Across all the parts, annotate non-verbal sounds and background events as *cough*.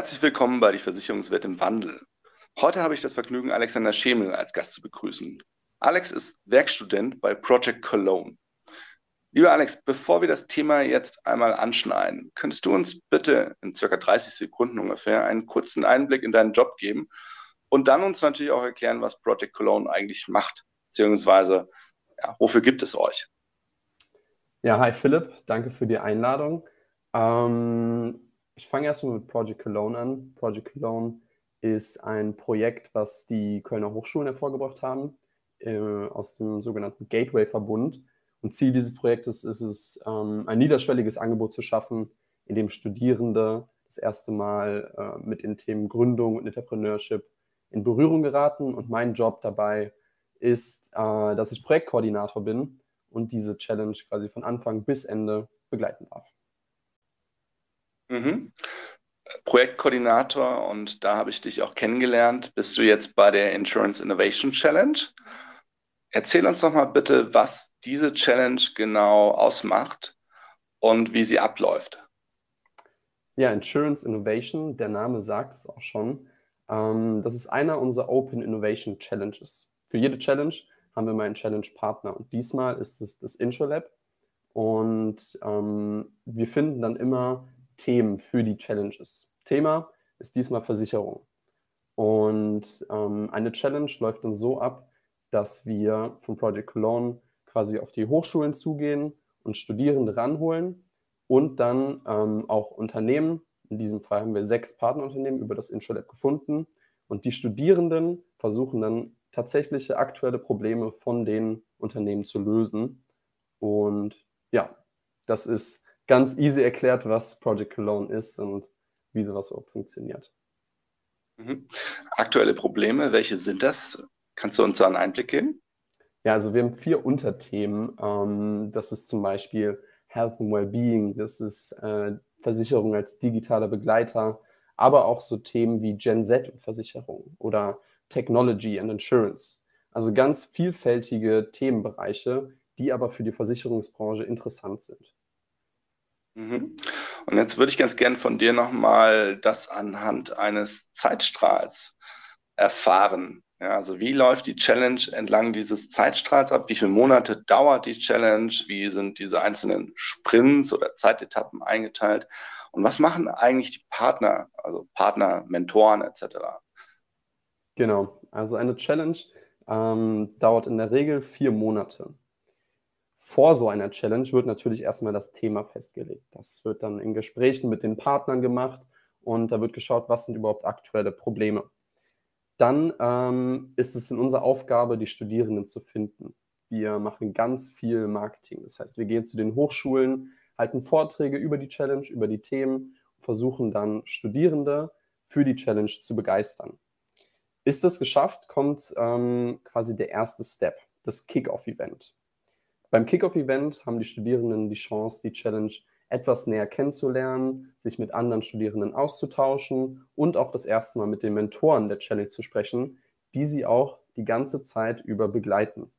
Herzlich willkommen bei die Versicherungswelt im Wandel. Heute habe ich das Vergnügen, Alexander Schemel als Gast zu begrüßen. Alex ist Werkstudent bei Project Cologne. Lieber Alex, bevor wir das Thema jetzt einmal anschneiden, könntest du uns bitte in circa 30 Sekunden ungefähr einen kurzen Einblick in deinen Job geben und dann uns natürlich auch erklären, was Project Cologne eigentlich macht, beziehungsweise ja, wofür gibt es euch? Ja, hi Philipp, danke für die Einladung. Ähm, ich fange erstmal mit Project Cologne an. Project Cologne ist ein Projekt, was die Kölner Hochschulen hervorgebracht haben, äh, aus dem sogenannten Gateway-Verbund. Und Ziel dieses Projektes ist es, ähm, ein niederschwelliges Angebot zu schaffen, in dem Studierende das erste Mal äh, mit den Themen Gründung und Entrepreneurship in Berührung geraten. Und mein Job dabei ist, äh, dass ich Projektkoordinator bin und diese Challenge quasi von Anfang bis Ende begleiten darf. Mhm. Projektkoordinator und da habe ich dich auch kennengelernt. Bist du jetzt bei der Insurance Innovation Challenge? Erzähl uns doch mal bitte, was diese Challenge genau ausmacht und wie sie abläuft. Ja, Insurance Innovation, der Name sagt es auch schon. Ähm, das ist einer unserer Open Innovation Challenges. Für jede Challenge haben wir mal einen Challenge-Partner und diesmal ist es das InsurLab und ähm, wir finden dann immer Themen für die Challenges. Thema ist diesmal Versicherung. Und ähm, eine Challenge läuft dann so ab, dass wir von Project Cologne quasi auf die Hochschulen zugehen und Studierende ranholen und dann ähm, auch Unternehmen. In diesem Fall haben wir sechs Partnerunternehmen über das InsurLab gefunden. Und die Studierenden versuchen dann tatsächliche aktuelle Probleme von den Unternehmen zu lösen. Und ja, das ist ganz easy erklärt, was Project Cologne ist und wie sowas überhaupt funktioniert. Mhm. Aktuelle Probleme, welche sind das? Kannst du uns da einen Einblick geben? Ja, also wir haben vier Unterthemen. Ähm, das ist zum Beispiel Health and Wellbeing, das ist äh, Versicherung als digitaler Begleiter, aber auch so Themen wie Gen Z und Versicherung oder Technology and Insurance. Also ganz vielfältige Themenbereiche, die aber für die Versicherungsbranche interessant sind. Mhm. Und jetzt würde ich ganz gern von dir nochmal das anhand eines Zeitstrahls erfahren. Ja, also wie läuft die Challenge entlang dieses Zeitstrahls ab? Wie viele Monate dauert die Challenge? Wie sind diese einzelnen Sprints oder Zeitetappen eingeteilt? Und was machen eigentlich die Partner, also Partner, Mentoren etc.? Genau, also eine Challenge ähm, dauert in der Regel vier Monate vor so einer Challenge wird natürlich erstmal das Thema festgelegt. Das wird dann in Gesprächen mit den Partnern gemacht und da wird geschaut, was sind überhaupt aktuelle Probleme. Dann ähm, ist es in unserer Aufgabe, die Studierenden zu finden. Wir machen ganz viel Marketing. Das heißt, wir gehen zu den Hochschulen, halten Vorträge über die Challenge, über die Themen, versuchen dann Studierende für die Challenge zu begeistern. Ist das geschafft, kommt ähm, quasi der erste Step, das Kick-Off-Event. Beim Kickoff-Event haben die Studierenden die Chance, die Challenge etwas näher kennenzulernen, sich mit anderen Studierenden auszutauschen und auch das erste Mal mit den Mentoren der Challenge zu sprechen, die sie auch die ganze Zeit über begleiten.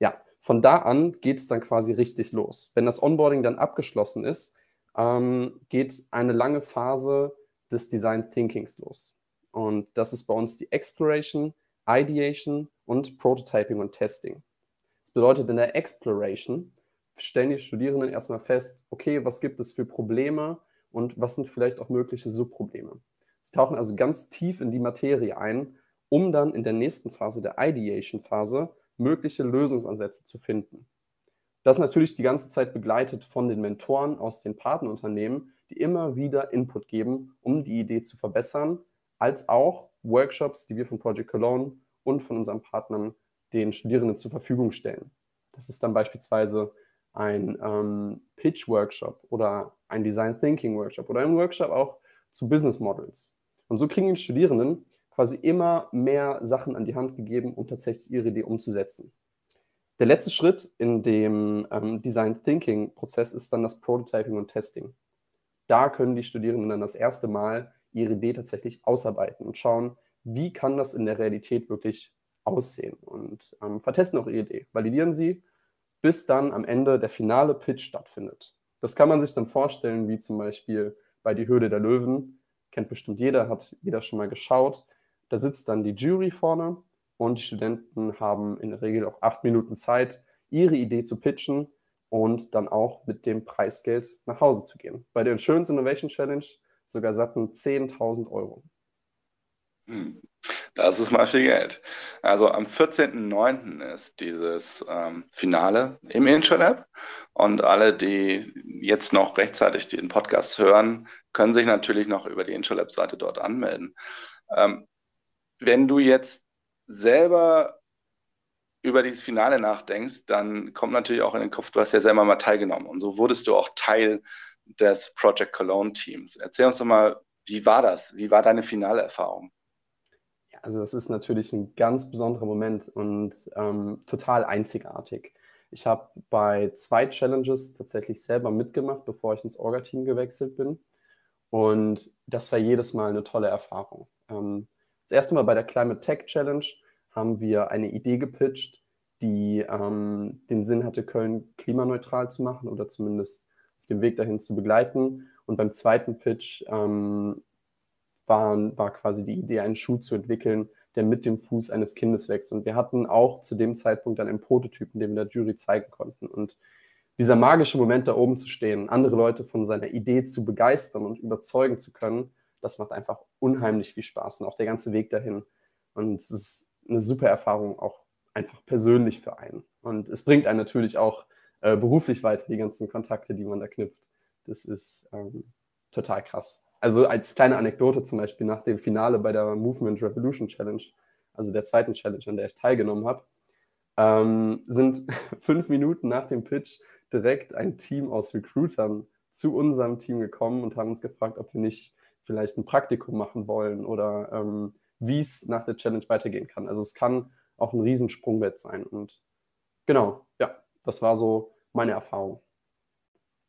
Ja, von da an geht es dann quasi richtig los. Wenn das Onboarding dann abgeschlossen ist, ähm, geht eine lange Phase des Design Thinkings los. Und das ist bei uns die Exploration, Ideation und Prototyping und Testing bedeutet, in der Exploration stellen die Studierenden erstmal fest, okay, was gibt es für Probleme und was sind vielleicht auch mögliche Subprobleme. Sie tauchen also ganz tief in die Materie ein, um dann in der nächsten Phase, der Ideation-Phase, mögliche Lösungsansätze zu finden. Das natürlich die ganze Zeit begleitet von den Mentoren aus den Partnerunternehmen, die immer wieder Input geben, um die Idee zu verbessern, als auch Workshops, die wir von Project Cologne und von unseren Partnern den Studierenden zur Verfügung stellen. Das ist dann beispielsweise ein ähm, Pitch-Workshop oder ein Design Thinking Workshop oder ein Workshop auch zu Business Models. Und so kriegen die Studierenden quasi immer mehr Sachen an die Hand gegeben, um tatsächlich ihre Idee umzusetzen. Der letzte Schritt in dem ähm, Design Thinking Prozess ist dann das Prototyping und Testing. Da können die Studierenden dann das erste Mal ihre Idee tatsächlich ausarbeiten und schauen, wie kann das in der Realität wirklich aussehen und ähm, vertesten auch ihre Idee, validieren sie, bis dann am Ende der finale Pitch stattfindet. Das kann man sich dann vorstellen, wie zum Beispiel bei Die Höhle der Löwen, kennt bestimmt jeder, hat jeder schon mal geschaut. Da sitzt dann die Jury vorne und die Studenten haben in der Regel auch acht Minuten Zeit, ihre Idee zu pitchen und dann auch mit dem Preisgeld nach Hause zu gehen. Bei der Insurance Innovation Challenge sogar satten 10.000 Euro. Hm. Das ist mal viel Geld. Also am 14.09. ist dieses ähm, Finale im InsurLab und alle, die jetzt noch rechtzeitig den Podcast hören, können sich natürlich noch über die InsurLab-Seite dort anmelden. Ähm, wenn du jetzt selber über dieses Finale nachdenkst, dann kommt natürlich auch in den Kopf, du hast ja selber mal teilgenommen und so wurdest du auch Teil des Project Cologne Teams. Erzähl uns doch mal, wie war das? Wie war deine finale Erfahrung? Also das ist natürlich ein ganz besonderer Moment und ähm, total einzigartig. Ich habe bei zwei Challenges tatsächlich selber mitgemacht, bevor ich ins Orga-Team gewechselt bin. Und das war jedes Mal eine tolle Erfahrung. Ähm, das erste Mal bei der Climate Tech Challenge haben wir eine Idee gepitcht, die ähm, den Sinn hatte, Köln klimaneutral zu machen oder zumindest auf dem Weg dahin zu begleiten. Und beim zweiten Pitch ähm, war, war quasi die Idee, einen Schuh zu entwickeln, der mit dem Fuß eines Kindes wächst. Und wir hatten auch zu dem Zeitpunkt dann einen Prototypen, den wir der Jury zeigen konnten. Und dieser magische Moment, da oben zu stehen, andere Leute von seiner Idee zu begeistern und überzeugen zu können, das macht einfach unheimlich viel Spaß und auch der ganze Weg dahin. Und es ist eine super Erfahrung, auch einfach persönlich für einen. Und es bringt einen natürlich auch äh, beruflich weiter, die ganzen Kontakte, die man da knüpft. Das ist ähm, total krass. Also als kleine Anekdote zum Beispiel nach dem Finale bei der Movement Revolution Challenge, also der zweiten Challenge, an der ich teilgenommen habe, ähm, sind *laughs* fünf Minuten nach dem Pitch direkt ein Team aus Recruitern zu unserem Team gekommen und haben uns gefragt, ob wir nicht vielleicht ein Praktikum machen wollen oder ähm, wie es nach der Challenge weitergehen kann. Also es kann auch ein Riesensprungbrett sein. Und genau, ja, das war so meine Erfahrung.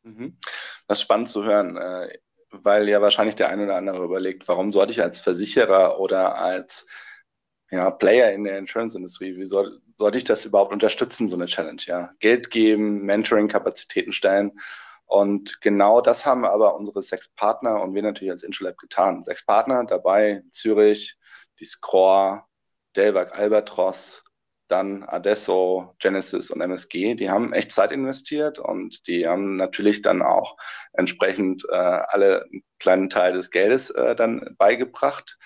Mhm. Das ist spannend zu hören, äh, weil ja wahrscheinlich der eine oder andere überlegt, warum sollte ich als Versicherer oder als ja, Player in der Insurance-Industrie, wie soll, sollte ich das überhaupt unterstützen, so eine Challenge? Ja? Geld geben, Mentoring-Kapazitäten stellen. Und genau das haben aber unsere sechs Partner und wir natürlich als Intralab getan. Sechs Partner dabei, Zürich, die Score, Delberg Albatros, dann Adesso, Genesis und MSG, die haben echt Zeit investiert und die haben natürlich dann auch entsprechend äh, alle einen kleinen Teil des Geldes äh, dann beigebracht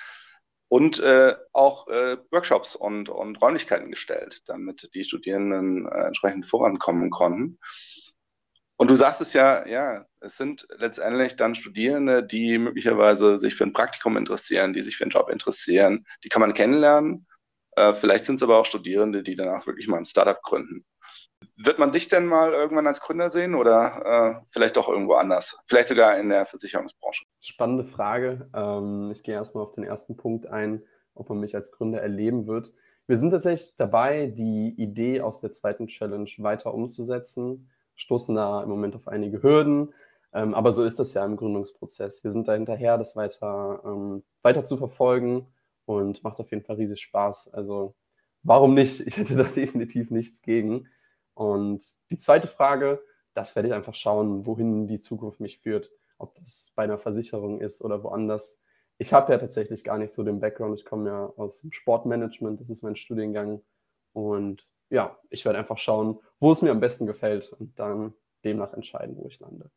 und äh, auch äh, Workshops und, und Räumlichkeiten gestellt, damit die Studierenden äh, entsprechend vorankommen konnten. Und du sagst es ja, ja, es sind letztendlich dann Studierende, die möglicherweise sich für ein Praktikum interessieren, die sich für einen Job interessieren. Die kann man kennenlernen. Äh, vielleicht sind es aber auch Studierende, die danach wirklich mal ein Startup gründen. Wird man dich denn mal irgendwann als Gründer sehen oder äh, vielleicht doch irgendwo anders? Vielleicht sogar in der Versicherungsbranche? Spannende Frage. Ähm, ich gehe erstmal auf den ersten Punkt ein, ob man mich als Gründer erleben wird. Wir sind tatsächlich dabei, die Idee aus der zweiten Challenge weiter umzusetzen stoßen da im Moment auf einige Hürden. Ähm, aber so ist das ja im Gründungsprozess. Wir sind da hinterher, das weiter, ähm, weiter zu verfolgen und macht auf jeden Fall riesig Spaß. Also warum nicht? Ich hätte da *laughs* definitiv nichts gegen. Und die zweite Frage, das werde ich einfach schauen, wohin die Zukunft mich führt. Ob das bei einer Versicherung ist oder woanders. Ich habe ja tatsächlich gar nicht so den Background. Ich komme ja aus dem Sportmanagement, das ist mein Studiengang. Und ja, ich werde einfach schauen, wo es mir am besten gefällt und dann demnach entscheiden, wo ich lande.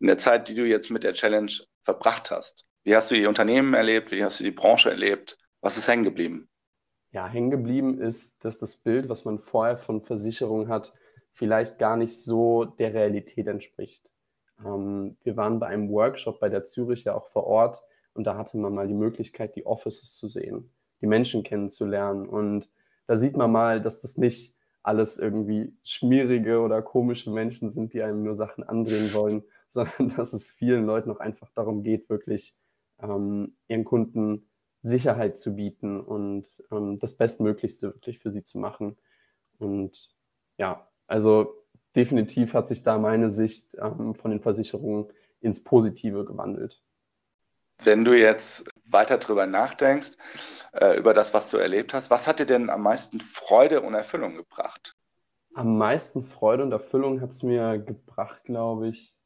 In der Zeit, die du jetzt mit der Challenge verbracht hast, wie hast du die Unternehmen erlebt? Wie hast du die Branche erlebt? Was ist hängen geblieben? Ja, hängen geblieben ist, dass das Bild, was man vorher von Versicherungen hat, vielleicht gar nicht so der Realität entspricht. Ähm, wir waren bei einem Workshop bei der Zürich ja auch vor Ort und da hatte man mal die Möglichkeit, die Offices zu sehen, die Menschen kennenzulernen und da sieht man mal, dass das nicht alles irgendwie schmierige oder komische Menschen sind, die einem nur Sachen andrehen wollen, *laughs* sondern dass es vielen Leuten auch einfach darum geht, wirklich ähm, ihren Kunden Sicherheit zu bieten und ähm, das Bestmöglichste wirklich für sie zu machen. Und ja, also definitiv hat sich da meine Sicht ähm, von den Versicherungen ins Positive gewandelt. Wenn du jetzt weiter drüber nachdenkst, äh, über das, was du erlebt hast, was hat dir denn am meisten Freude und Erfüllung gebracht? Am meisten Freude und Erfüllung hat es mir gebracht, glaube ich,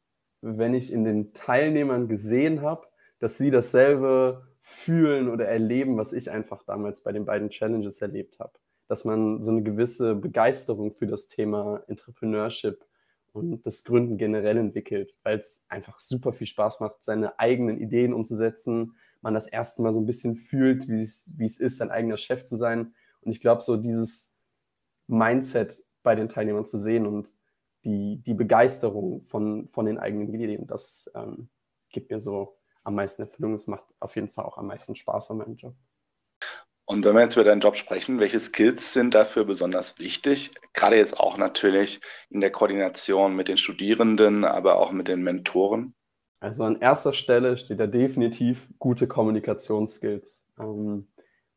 wenn ich in den Teilnehmern gesehen habe, dass sie dasselbe fühlen oder erleben, was ich einfach damals bei den beiden Challenges erlebt habe. Dass man so eine gewisse Begeisterung für das Thema Entrepreneurship und das Gründen generell entwickelt, weil es einfach super viel Spaß macht, seine eigenen Ideen umzusetzen. Man das erste Mal so ein bisschen fühlt, wie es, ist, sein eigener Chef zu sein. Und ich glaube, so dieses Mindset bei den Teilnehmern zu sehen und die, die Begeisterung von, von den eigenen Ideen, das ähm, gibt mir so am meisten Erfüllung. Es macht auf jeden Fall auch am meisten Spaß an meinem Job. Und wenn wir jetzt über deinen Job sprechen, welche Skills sind dafür besonders wichtig? Gerade jetzt auch natürlich in der Koordination mit den Studierenden, aber auch mit den Mentoren. Also an erster Stelle steht da definitiv gute Kommunikationsskills, ähm,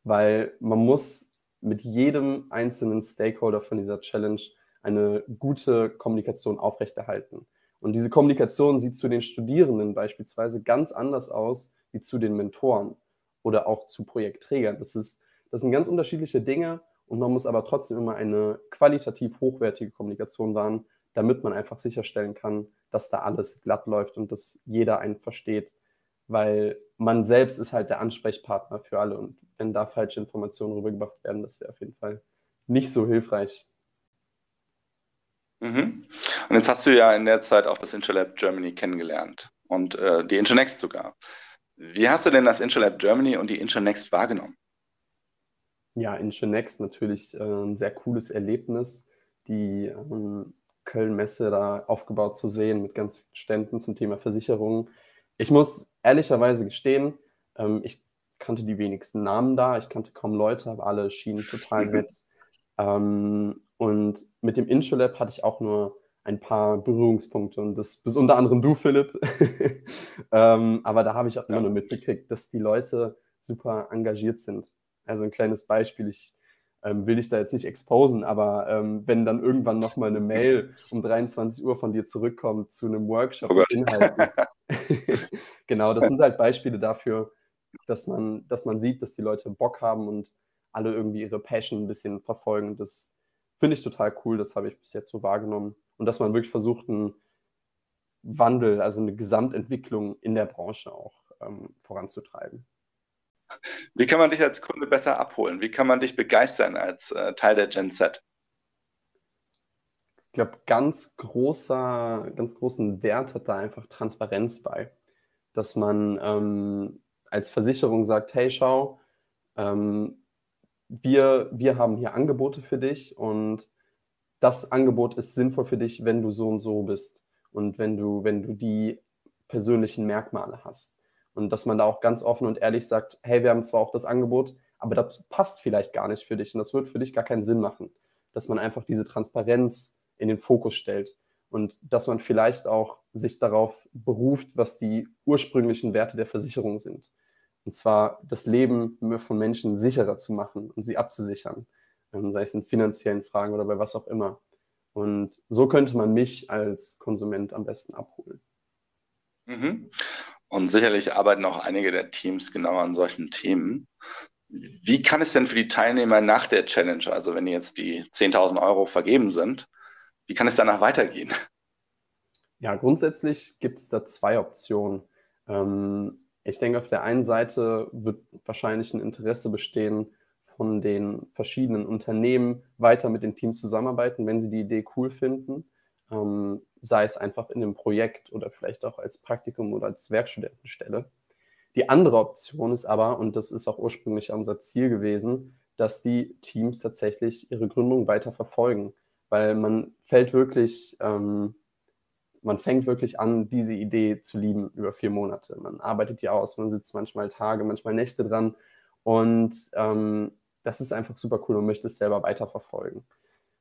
weil man muss mit jedem einzelnen Stakeholder von dieser Challenge eine gute Kommunikation aufrechterhalten. Und diese Kommunikation sieht zu den Studierenden beispielsweise ganz anders aus wie zu den Mentoren oder auch zu Projektträgern. Das, ist, das sind ganz unterschiedliche Dinge und man muss aber trotzdem immer eine qualitativ hochwertige Kommunikation wahren, damit man einfach sicherstellen kann, dass da alles glatt läuft und dass jeder einen versteht, weil man selbst ist halt der Ansprechpartner für alle und wenn da falsche Informationen rübergebracht werden, das wäre auf jeden Fall nicht so hilfreich. Mhm. Und jetzt hast du ja in der Zeit auch das Interlab Germany kennengelernt und äh, die Internext sogar. Wie hast du denn das Interlab Germany und die Internext wahrgenommen? Ja, Internext natürlich äh, ein sehr cooles Erlebnis, die ähm, Köln-Messe da aufgebaut zu sehen mit ganz vielen Ständen zum Thema Versicherungen. Ich muss ehrlicherweise gestehen, ähm, ich kannte die wenigsten Namen da, ich kannte kaum Leute, aber alle schienen total *laughs* nett. ähm, und mit dem Introlab hatte ich auch nur ein paar Berührungspunkte und das bis unter anderem du, Philipp. *laughs* ähm, aber da habe ich auch immer nur mitgekriegt, dass die Leute super engagiert sind. Also ein kleines Beispiel, ich ähm, will dich da jetzt nicht exposen, aber ähm, wenn dann irgendwann nochmal eine Mail um 23 Uhr von dir zurückkommt zu einem Workshop oh Inhalten. *laughs* *laughs* genau, das sind halt Beispiele dafür, dass man, dass man sieht, dass die Leute Bock haben und alle irgendwie ihre Passion ein bisschen verfolgen. Das finde ich total cool, das habe ich bis jetzt so wahrgenommen. Und dass man wirklich versucht, einen Wandel, also eine Gesamtentwicklung in der Branche auch ähm, voranzutreiben. Wie kann man dich als Kunde besser abholen? Wie kann man dich begeistern als äh, Teil der Gen Z? Ich glaube, ganz großer, ganz großen Wert hat da einfach Transparenz bei. Dass man ähm, als Versicherung sagt, hey, schau, ähm, wir, wir haben hier Angebote für dich und das Angebot ist sinnvoll für dich, wenn du so und so bist und wenn du, wenn du die persönlichen Merkmale hast. Und dass man da auch ganz offen und ehrlich sagt, hey, wir haben zwar auch das Angebot, aber das passt vielleicht gar nicht für dich und das wird für dich gar keinen Sinn machen. Dass man einfach diese Transparenz in den Fokus stellt und dass man vielleicht auch sich darauf beruft, was die ursprünglichen Werte der Versicherung sind. Und zwar das Leben von Menschen sicherer zu machen und sie abzusichern, ähm, sei es in finanziellen Fragen oder bei was auch immer. Und so könnte man mich als Konsument am besten abholen. Mhm. Und sicherlich arbeiten auch einige der Teams genau an solchen Themen. Wie kann es denn für die Teilnehmer nach der Challenge, also wenn jetzt die 10.000 Euro vergeben sind, wie kann es danach weitergehen? Ja, grundsätzlich gibt es da zwei Optionen. Ähm, ich denke, auf der einen Seite wird wahrscheinlich ein Interesse bestehen von den verschiedenen Unternehmen, weiter mit den Teams zusammenarbeiten, wenn sie die Idee cool finden, ähm, sei es einfach in einem Projekt oder vielleicht auch als Praktikum oder als Werkstudentenstelle. Die andere Option ist aber, und das ist auch ursprünglich unser Ziel gewesen, dass die Teams tatsächlich ihre Gründung weiter verfolgen, weil man fällt wirklich ähm, man fängt wirklich an, diese Idee zu lieben über vier Monate. Man arbeitet die aus, man sitzt manchmal Tage, manchmal Nächte dran und ähm, das ist einfach super cool und möchte es selber weiterverfolgen.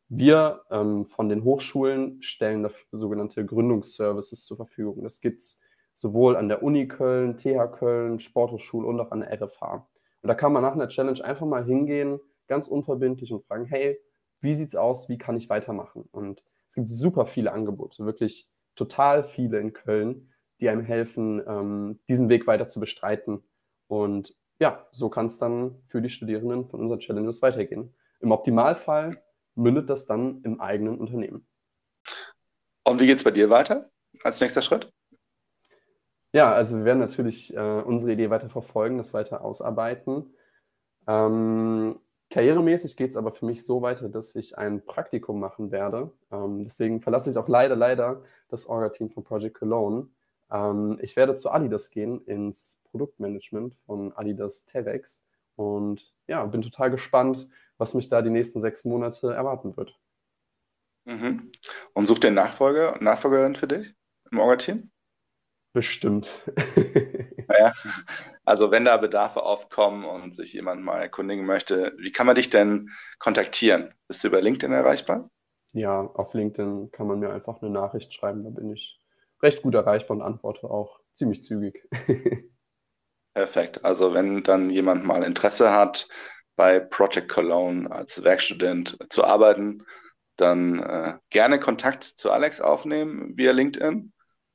Wir ähm, von den Hochschulen stellen dafür sogenannte Gründungsservices zur Verfügung. Das gibt es sowohl an der Uni Köln, TH Köln, Sporthochschule und auch an der RFH. Und da kann man nach einer Challenge einfach mal hingehen, ganz unverbindlich und fragen, hey, wie sieht's aus, wie kann ich weitermachen? Und es gibt super viele Angebote, wirklich total viele in Köln, die einem helfen, ähm, diesen Weg weiter zu bestreiten. Und ja, so kann es dann für die Studierenden von unseren Challenges weitergehen. Im Optimalfall mündet das dann im eigenen Unternehmen. Und wie geht es bei dir weiter als nächster Schritt? Ja, also wir werden natürlich äh, unsere Idee weiter verfolgen, das weiter ausarbeiten. Ähm, karrieremäßig geht es aber für mich so weiter, dass ich ein Praktikum machen werde. Ähm, deswegen verlasse ich auch leider, leider das Orga-Team von Project Cologne. Ähm, ich werde zu Adidas gehen, ins Produktmanagement von Adidas Tevex. Und ja, bin total gespannt, was mich da die nächsten sechs Monate erwarten wird. Mhm. Und sucht den Nachfolger Nachfolgerin für dich im Orga-Team? Bestimmt. *laughs* ja, also wenn da Bedarfe aufkommen und sich jemand mal erkundigen möchte, wie kann man dich denn kontaktieren? Bist du über LinkedIn erreichbar? Ja, auf LinkedIn kann man mir einfach eine Nachricht schreiben, da bin ich recht gut erreichbar und antworte auch ziemlich zügig. *laughs* Perfekt. Also wenn dann jemand mal Interesse hat, bei Project Cologne als Werkstudent zu arbeiten, dann äh, gerne Kontakt zu Alex aufnehmen via LinkedIn.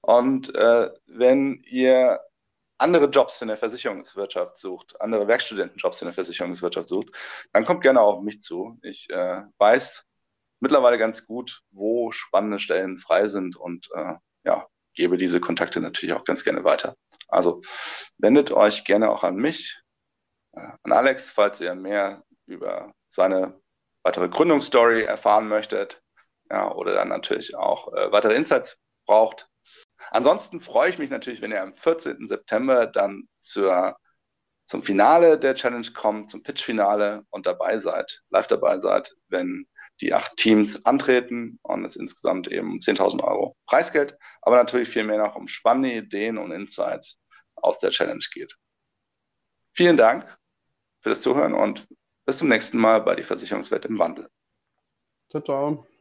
Und äh, wenn ihr andere Jobs in der Versicherungswirtschaft sucht, andere Werkstudentenjobs in der Versicherungswirtschaft sucht, dann kommt gerne auf mich zu. Ich äh, weiß mittlerweile ganz gut, wo spannende Stellen frei sind und äh, ja, gebe diese Kontakte natürlich auch ganz gerne weiter. Also wendet euch gerne auch an mich, äh, an Alex, falls ihr mehr über seine weitere Gründungsstory erfahren möchtet ja, oder dann natürlich auch äh, weitere Insights braucht. Ansonsten freue ich mich natürlich, wenn ihr am 14. September dann zur, zum Finale der Challenge kommt, zum Pitch-Finale und dabei seid, live dabei seid, wenn die acht Teams antreten und es insgesamt eben 10.000 Euro Preisgeld, aber natürlich viel mehr noch um spannende Ideen und Insights aus der Challenge geht. Vielen Dank für das Zuhören und bis zum nächsten Mal bei die Versicherungswelt im Wandel. Ciao, ciao.